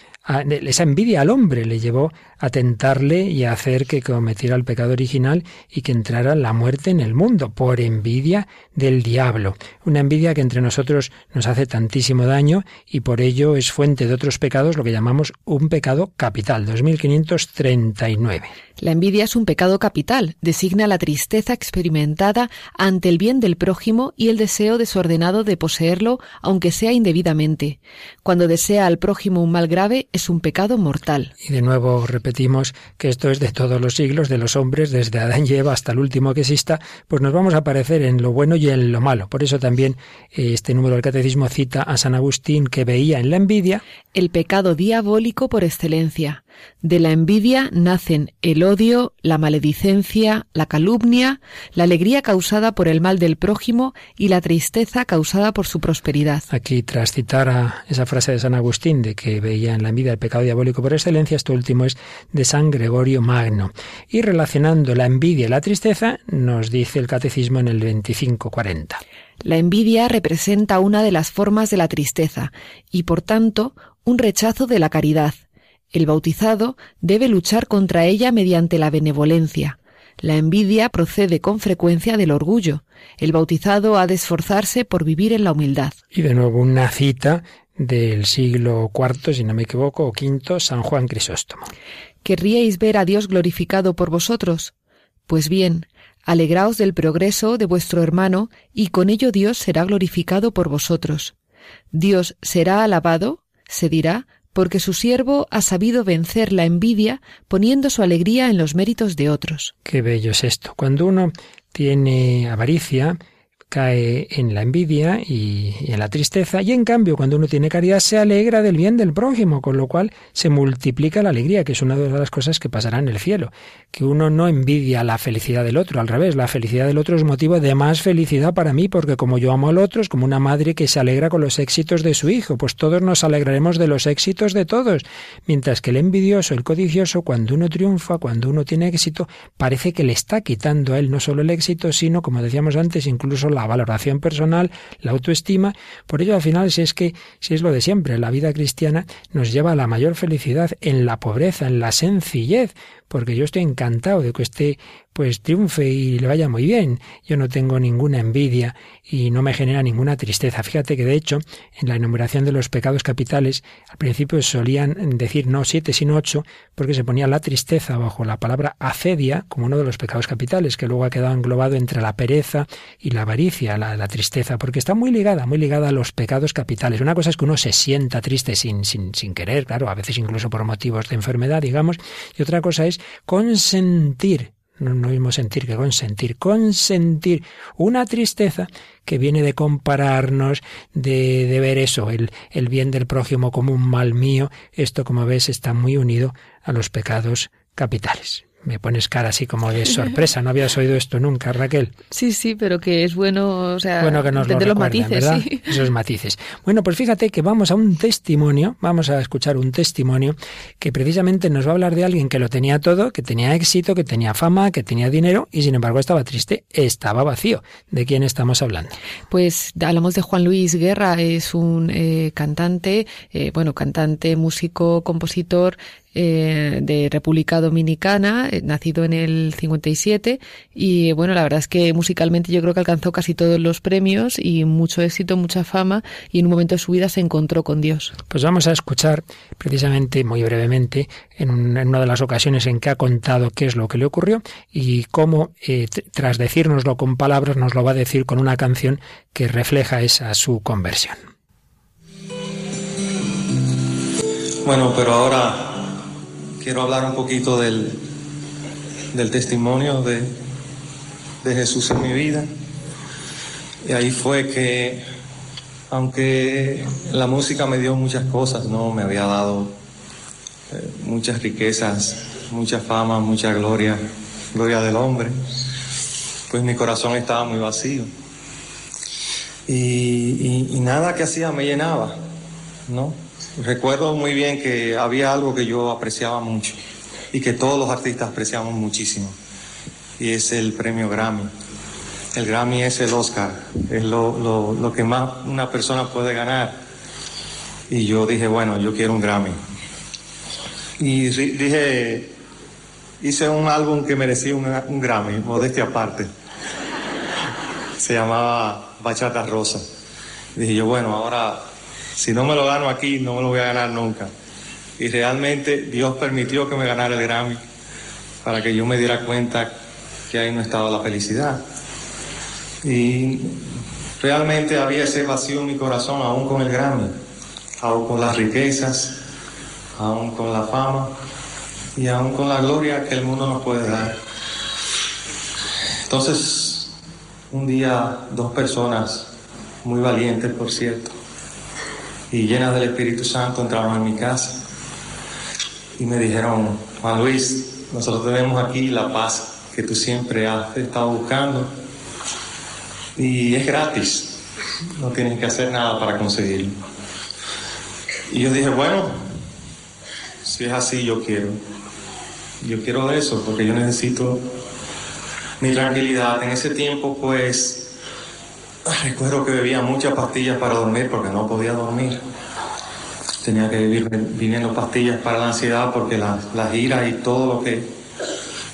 esa envidia al hombre le llevó a tentarle y a hacer que cometiera el pecado original y que entrara la muerte en el mundo por envidia del diablo. Una envidia que entre nosotros nos hace tantísimo daño y por ello es fuente de otros pecados, lo que llamamos un pecado capital, 2539. La envidia es un pecado capital, designa la tristeza experimentada ante el bien del prójimo y el deseo desordenado de poseerlo, aunque sea indebidamente. Cuando desea al prójimo un mal grave, es un pecado mortal. Y de nuevo repetimos que esto es de todos los siglos, de los hombres, desde Adán y Eva hasta el último que exista, pues nos vamos a parecer en lo bueno y en lo malo. Por eso también eh, este número del catecismo cita a San Agustín que veía en la envidia el pecado diabólico por excelencia. De la envidia nacen el odio, la maledicencia, la calumnia, la alegría causada por el mal del prójimo y la tristeza causada por su prosperidad. Aquí, tras citar a esa frase de San Agustín de que veía en la envidia el pecado diabólico por excelencia, esto último es de San Gregorio Magno. Y relacionando la envidia y la tristeza, nos dice el catecismo en el 2540. La envidia representa una de las formas de la tristeza y, por tanto, un rechazo de la caridad el bautizado debe luchar contra ella mediante la benevolencia. La envidia procede con frecuencia del orgullo. El bautizado ha de esforzarse por vivir en la humildad. Y de nuevo una cita del siglo IV, si no me equivoco, o V, San Juan Crisóstomo. ¿Querríais ver a Dios glorificado por vosotros? Pues bien, alegraos del progreso de vuestro hermano, y con ello Dios será glorificado por vosotros. Dios será alabado, se dirá, porque su siervo ha sabido vencer la envidia poniendo su alegría en los méritos de otros. Qué bello es esto. Cuando uno tiene avaricia, cae en la envidia y, en la tristeza, y en cambio cuando uno tiene caridad se alegra del bien del prójimo, con lo cual se multiplica la alegría, que es una de las cosas que pasará en el cielo, que uno no envidia la felicidad del otro, al revés, la felicidad del otro es motivo de más felicidad para mí, porque como yo amo al otro, es como una madre que se alegra con los éxitos de su hijo, pues todos nos alegraremos de los éxitos de todos, mientras que el envidioso, el codicioso, cuando uno triunfa, cuando uno tiene éxito, parece que le está quitando a él no solo el éxito, sino, como decíamos antes, incluso la la valoración personal, la autoestima. Por ello, al final, si es que, si es lo de siempre, la vida cristiana nos lleva a la mayor felicidad en la pobreza, en la sencillez, porque yo estoy encantado de que esté pues triunfe y le vaya muy bien. Yo no tengo ninguna envidia y no me genera ninguna tristeza. Fíjate que de hecho, en la enumeración de los pecados capitales, al principio solían decir no siete sino ocho, porque se ponía la tristeza bajo la palabra acedia como uno de los pecados capitales, que luego ha quedado englobado entre la pereza y la avaricia, la, la tristeza, porque está muy ligada, muy ligada a los pecados capitales. Una cosa es que uno se sienta triste sin, sin, sin querer, claro, a veces incluso por motivos de enfermedad, digamos, y otra cosa es consentir no, no mismo sentir que consentir, consentir una tristeza que viene de compararnos, de, de ver eso, el, el bien del prójimo como un mal mío. Esto, como ves, está muy unido a los pecados capitales. Me pones cara así como de sorpresa, no habías oído esto nunca, Raquel. Sí, sí, pero que es bueno, o sea, bueno que nos lo los matices, ¿verdad? Esos matices. Bueno, pues fíjate que vamos a un testimonio, vamos a escuchar un testimonio que precisamente nos va a hablar de alguien que lo tenía todo, que tenía éxito, que tenía fama, que tenía dinero y sin embargo estaba triste, estaba vacío. ¿De quién estamos hablando? Pues hablamos de Juan Luis Guerra, es un eh, cantante, eh, bueno, cantante, músico, compositor, eh, de República Dominicana, eh, nacido en el 57 y bueno, la verdad es que musicalmente yo creo que alcanzó casi todos los premios y mucho éxito, mucha fama y en un momento de su vida se encontró con Dios. Pues vamos a escuchar precisamente muy brevemente en, una de las ocasiones en que ha contado qué es lo que le ocurrió y cómo eh, tras decírnoslo con palabras nos lo va a decir con una canción que refleja esa su conversión. Bueno, pero ahora quiero hablar un poquito del, del testimonio de, de Jesús en mi vida. Y ahí fue que, aunque la música me dio muchas cosas, no me había dado eh, muchas riquezas, mucha fama, mucha gloria, gloria del hombre, pues mi corazón estaba muy vacío. Y, y nada que hacía me llenaba, ¿no? Recuerdo muy bien que había algo que yo apreciaba mucho y que todos los artistas apreciamos muchísimo y es el premio Grammy. El Grammy es el Oscar, es lo, lo, que más una persona puede ganar. Y yo dije, bueno, yo quiero un Grammy. Y dije, hice un álbum que merecía un, un Grammy, modestia aparte. Se llamaba Bachata Rosa. Dije yo, bueno, ahora si no me lo gano aquí, no me lo voy a ganar nunca. Y realmente Dios permitió que me ganara el Grammy para que yo me diera cuenta que ahí no estaba la felicidad. Y realmente había ese vacío en mi corazón, aún con el Grammy, aún con las riquezas, aún con la fama y aún con la gloria que el mundo nos puede dar. Entonces, un día dos personas, muy valientes por cierto, y llenas del Espíritu Santo entraron en mi casa y me dijeron, Juan Luis, nosotros tenemos aquí la paz que tú siempre has estado buscando y es gratis, no tienes que hacer nada para conseguirlo. Y yo dije, bueno, si es así, yo quiero. Yo quiero eso porque yo necesito mi tranquilidad. En ese tiempo, pues, Recuerdo que bebía muchas pastillas para dormir porque no podía dormir. Tenía que vivir viniendo pastillas para la ansiedad porque las la ira y todo lo que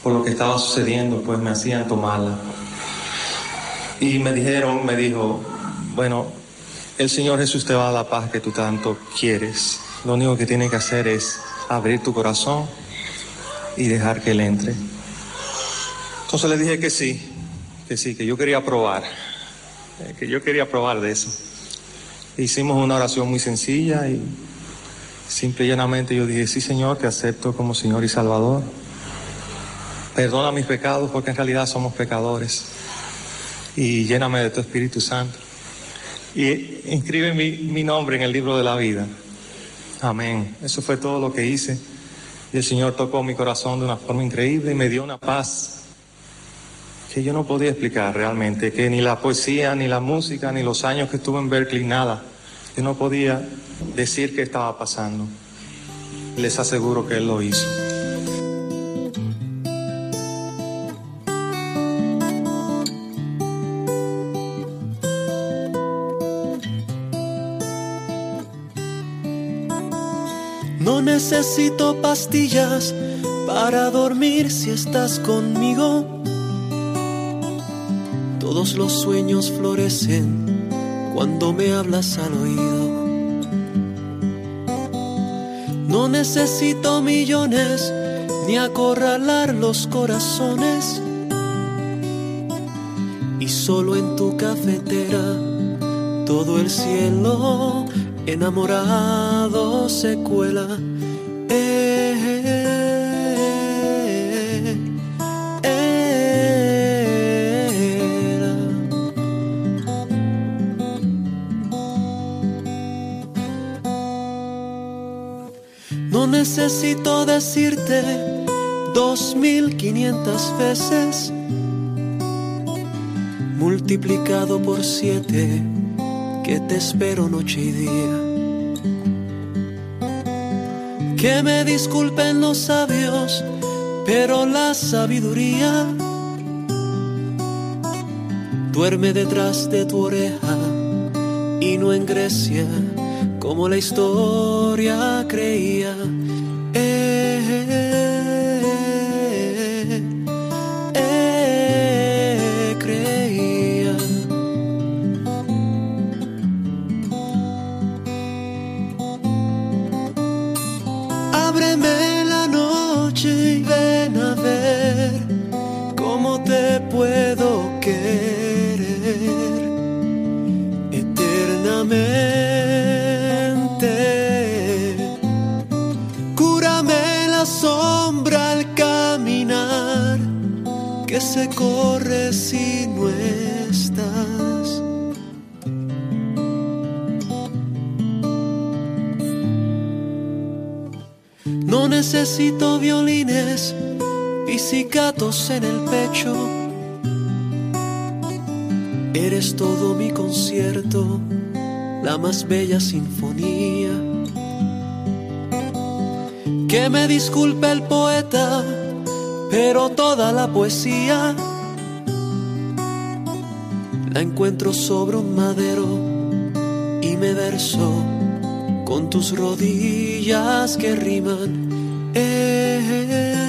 por lo que estaba sucediendo pues me hacían tomarla. Y me dijeron, me dijo, bueno, el Señor Jesús te va a la paz que tú tanto quieres. Lo único que tienes que hacer es abrir tu corazón y dejar que Él entre. Entonces le dije que sí, que sí, que yo quería probar. Eh, que yo quería probar de eso. Hicimos una oración muy sencilla y simple y llanamente yo dije, sí Señor, te acepto como Señor y Salvador. Perdona mis pecados porque en realidad somos pecadores. Y lléname de tu Espíritu Santo. Y inscribe mi, mi nombre en el libro de la vida. Amén. Eso fue todo lo que hice. Y el Señor tocó mi corazón de una forma increíble y me dio una paz que yo no podía explicar realmente, que ni la poesía, ni la música, ni los años que estuve en Berkeley, nada. Yo no podía decir qué estaba pasando. Les aseguro que Él lo hizo. No necesito pastillas para dormir si estás conmigo los sueños florecen cuando me hablas al oído. No necesito millones ni acorralar los corazones. Y solo en tu cafetera todo el cielo enamorado se cuela necesito decirte dos mil quinientas veces multiplicado por siete que te espero noche y día. Que me disculpen los sabios, pero la sabiduría duerme detrás de tu oreja y no en Grecia como la historia creía. Necesito violines, pisicatos en el pecho. Eres todo mi concierto, la más bella sinfonía. Que me disculpe el poeta pero toda la poesía la encuentro sobre un madero y me verso con tus rodillas que riman. Eh. eh, eh.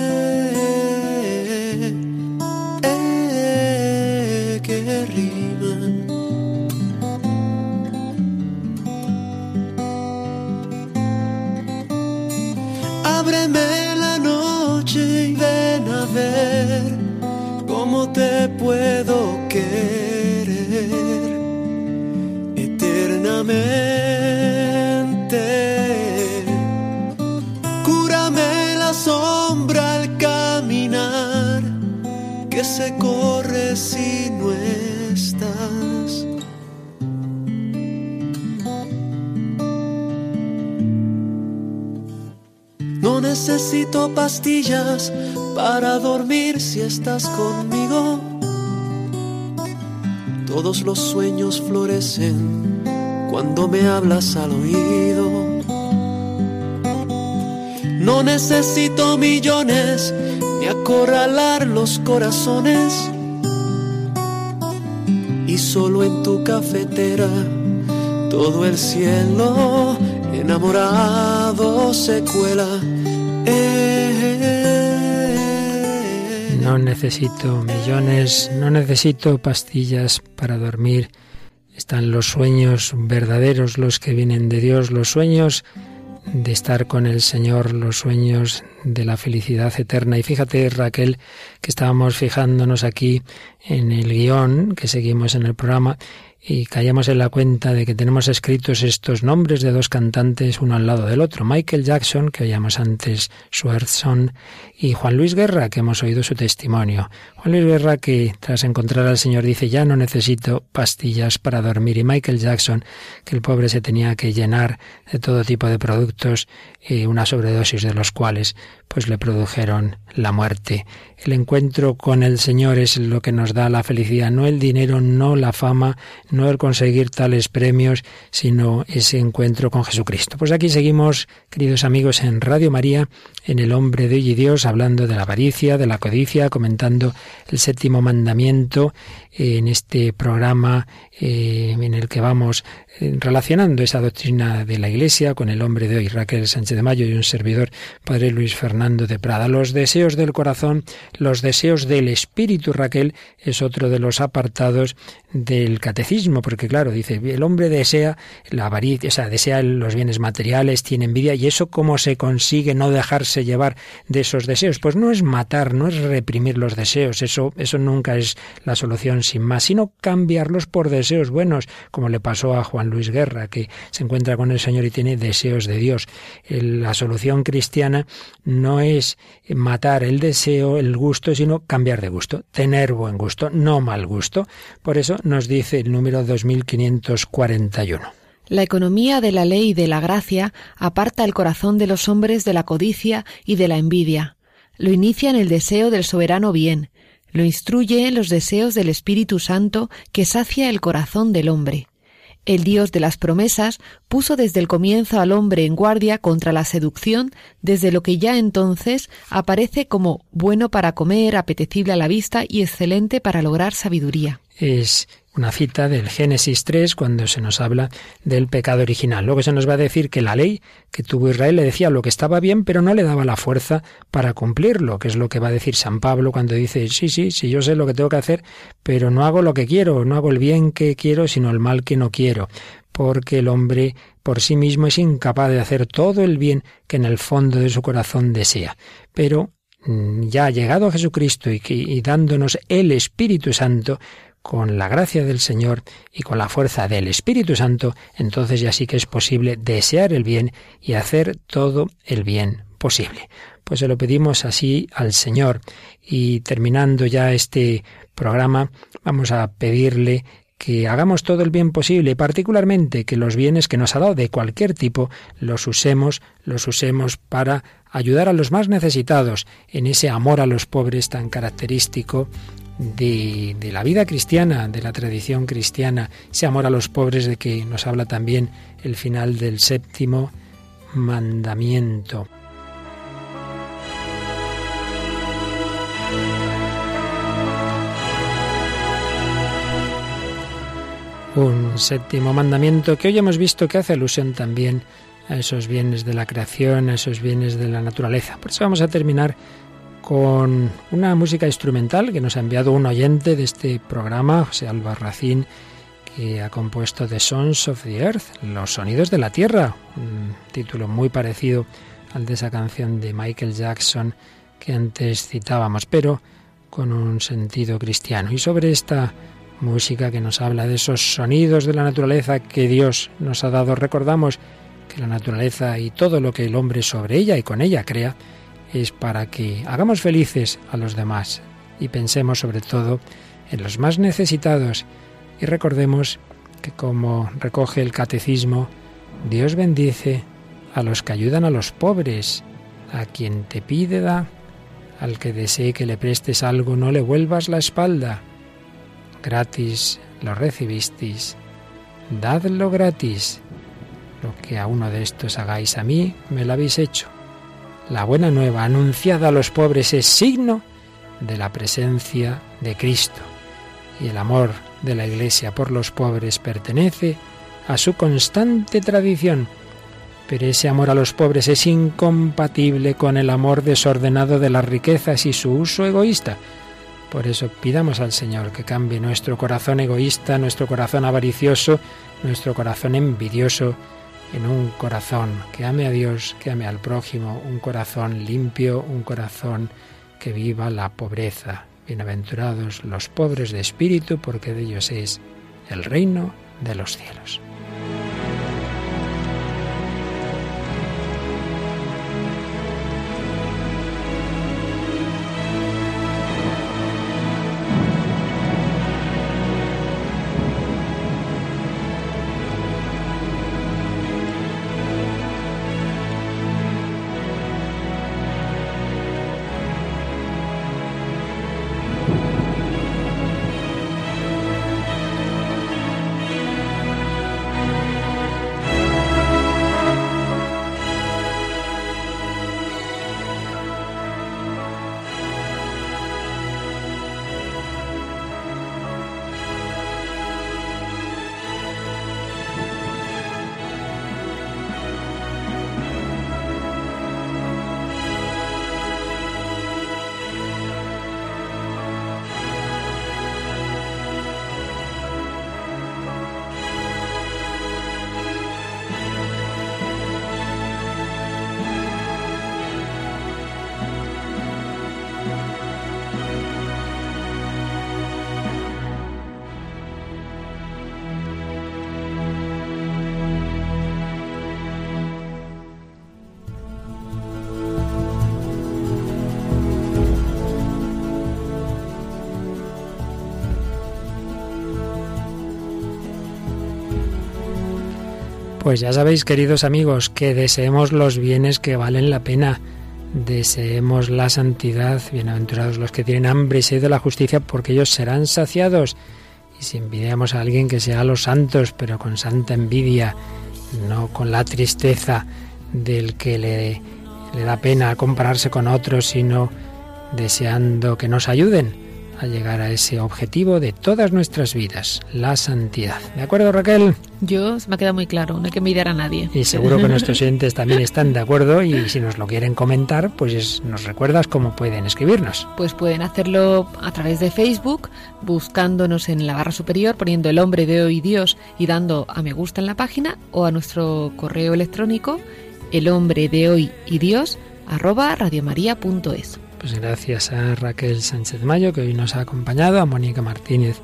Necesito pastillas para dormir si estás conmigo. Todos los sueños florecen cuando me hablas al oído. No necesito millones ni acorralar los corazones. Y solo en tu cafetera todo el cielo enamorado se cuela no necesito millones, no necesito pastillas para dormir. Están los sueños verdaderos, los que vienen de Dios, los sueños de estar con el Señor, los sueños de la felicidad eterna. Y fíjate, Raquel, que estábamos fijándonos aquí en el guion que seguimos en el programa y caíamos en la cuenta de que tenemos escritos estos nombres de dos cantantes uno al lado del otro. Michael Jackson, que oíamos antes Swerson, y Juan Luis Guerra, que hemos oído su testimonio. Juan Luis Guerra, que tras encontrar al Señor dice, ya no necesito pastillas para dormir. Y Michael Jackson, que el pobre se tenía que llenar de todo tipo de productos, y una sobredosis de los cuales pues le produjeron la muerte. El encuentro con el Señor es lo que nos da la felicidad, no el dinero, no la fama, no el conseguir tales premios, sino ese encuentro con Jesucristo. Pues aquí seguimos, queridos amigos, en Radio María, en El Hombre de hoy y Dios, hablando de la avaricia, de la codicia, comentando el séptimo mandamiento en este programa eh, en el que vamos eh, relacionando esa doctrina de la Iglesia con el hombre de hoy, Raquel Sánchez de Mayo y un servidor, Padre Luis Fernando de Prada. Los deseos del corazón, los deseos del espíritu, Raquel, es otro de los apartados del catecismo, porque claro, dice, el hombre desea la avaricia, o sea, desea los bienes materiales, tiene envidia, y eso cómo se consigue no dejarse llevar de esos deseos. Pues no es matar, no es reprimir los deseos, eso, eso nunca es la solución sin más, sino cambiarlos por deseos buenos, como le pasó a Juan Luis Guerra, que se encuentra con el Señor y tiene deseos de Dios. La solución cristiana no es matar el deseo, el gusto, sino cambiar de gusto, tener buen gusto, no mal gusto. Por eso nos dice el número 2541. La economía de la ley y de la gracia aparta el corazón de los hombres de la codicia y de la envidia. lo inicia en el deseo del soberano bien, lo instruye en los deseos del Espíritu Santo que sacia el corazón del hombre. El Dios de las promesas puso desde el comienzo al hombre en guardia contra la seducción, desde lo que ya entonces aparece como bueno para comer, apetecible a la vista y excelente para lograr sabiduría. Es una cita del Génesis 3 cuando se nos habla del pecado original. Luego se nos va a decir que la ley que tuvo Israel le decía lo que estaba bien, pero no le daba la fuerza para cumplirlo, que es lo que va a decir San Pablo cuando dice, sí, sí, sí, yo sé lo que tengo que hacer, pero no hago lo que quiero, no hago el bien que quiero, sino el mal que no quiero, porque el hombre por sí mismo es incapaz de hacer todo el bien que en el fondo de su corazón desea. Pero mm, ya ha llegado Jesucristo y, y dándonos el Espíritu Santo, con la gracia del Señor y con la fuerza del Espíritu Santo, entonces ya sí que es posible desear el bien y hacer todo el bien posible. Pues se lo pedimos así al Señor y terminando ya este programa vamos a pedirle que hagamos todo el bien posible, particularmente que los bienes que nos ha dado de cualquier tipo los usemos, los usemos para ayudar a los más necesitados en ese amor a los pobres tan característico de, la vida cristiana, de la tradición cristiana, ese amor a los pobres de que nos habla también el final del séptimo mandamiento. Un séptimo mandamiento que hoy hemos visto que hace alusión también a esos bienes de la creación, a esos bienes de la naturaleza. Por eso vamos a terminar con una música instrumental que nos ha enviado un oyente de este programa, José Albarracín, que ha compuesto The Sons of the Earth, Los Sonidos de la Tierra, un título muy parecido al de esa canción de Michael Jackson que antes citábamos, pero con un sentido cristiano. Y sobre esta música que nos habla de esos sonidos de la naturaleza que Dios nos ha dado, recordamos que la naturaleza y todo lo que el hombre sobre ella y con ella crea, es para que hagamos felices a los demás y pensemos sobre todo en los más necesitados y recordemos que como recoge el catecismo, Dios bendice a los que ayudan a los pobres, a quien te pide da, al que desee que le prestes algo no le vuelvas la espalda. Gratis lo recibisteis, dadlo gratis. Lo que a uno de estos hagáis a mí, me lo habéis hecho. La buena nueva anunciada a los pobres es signo de la presencia de Cristo y el amor de la Iglesia por los pobres pertenece a su constante tradición. Pero ese amor a los pobres es incompatible con el amor desordenado de las riquezas y su uso egoísta. Por eso pidamos al Señor que cambie nuestro corazón egoísta, nuestro corazón avaricioso, nuestro corazón envidioso, en un corazón que ame a Dios, que ame al prójimo, un corazón limpio, un corazón que viva la pobreza. Bienaventurados los pobres de espíritu, porque de ellos es el reino de los cielos. Pues ya sabéis, queridos amigos, que deseemos los bienes que valen la pena, deseemos la santidad, bienaventurados los que tienen hambre y sed de la justicia, porque ellos serán saciados. Y si envidiamos a alguien que sea a los santos, pero con santa envidia, no con la tristeza del que le, le da pena compararse con otros, sino deseando que nos ayuden a llegar a ese objetivo de todas nuestras vidas, la santidad. ¿De acuerdo, Raquel? Yo me ha quedado muy claro, no hay que mirar a nadie. Y seguro que nuestros oyentes también están de acuerdo y si nos lo quieren comentar, pues nos recuerdas cómo pueden escribirnos. Pues pueden hacerlo a través de Facebook, buscándonos en la barra superior, poniendo el hombre de hoy Dios y dando a me gusta en la página o a nuestro correo electrónico el hombre de hoy y Dios arroba radiomaria.es. Pues gracias a Raquel Sánchez Mayo que hoy nos ha acompañado, a Mónica Martínez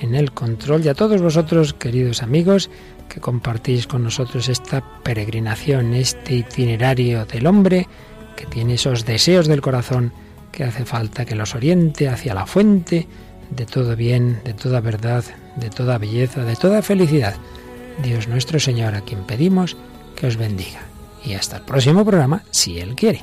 en el control y a todos vosotros, queridos amigos, que compartís con nosotros esta peregrinación, este itinerario del hombre que tiene esos deseos del corazón que hace falta que los oriente hacia la fuente de todo bien, de toda verdad, de toda belleza, de toda felicidad. Dios nuestro Señor, a quien pedimos que os bendiga. Y hasta el próximo programa, si Él quiere.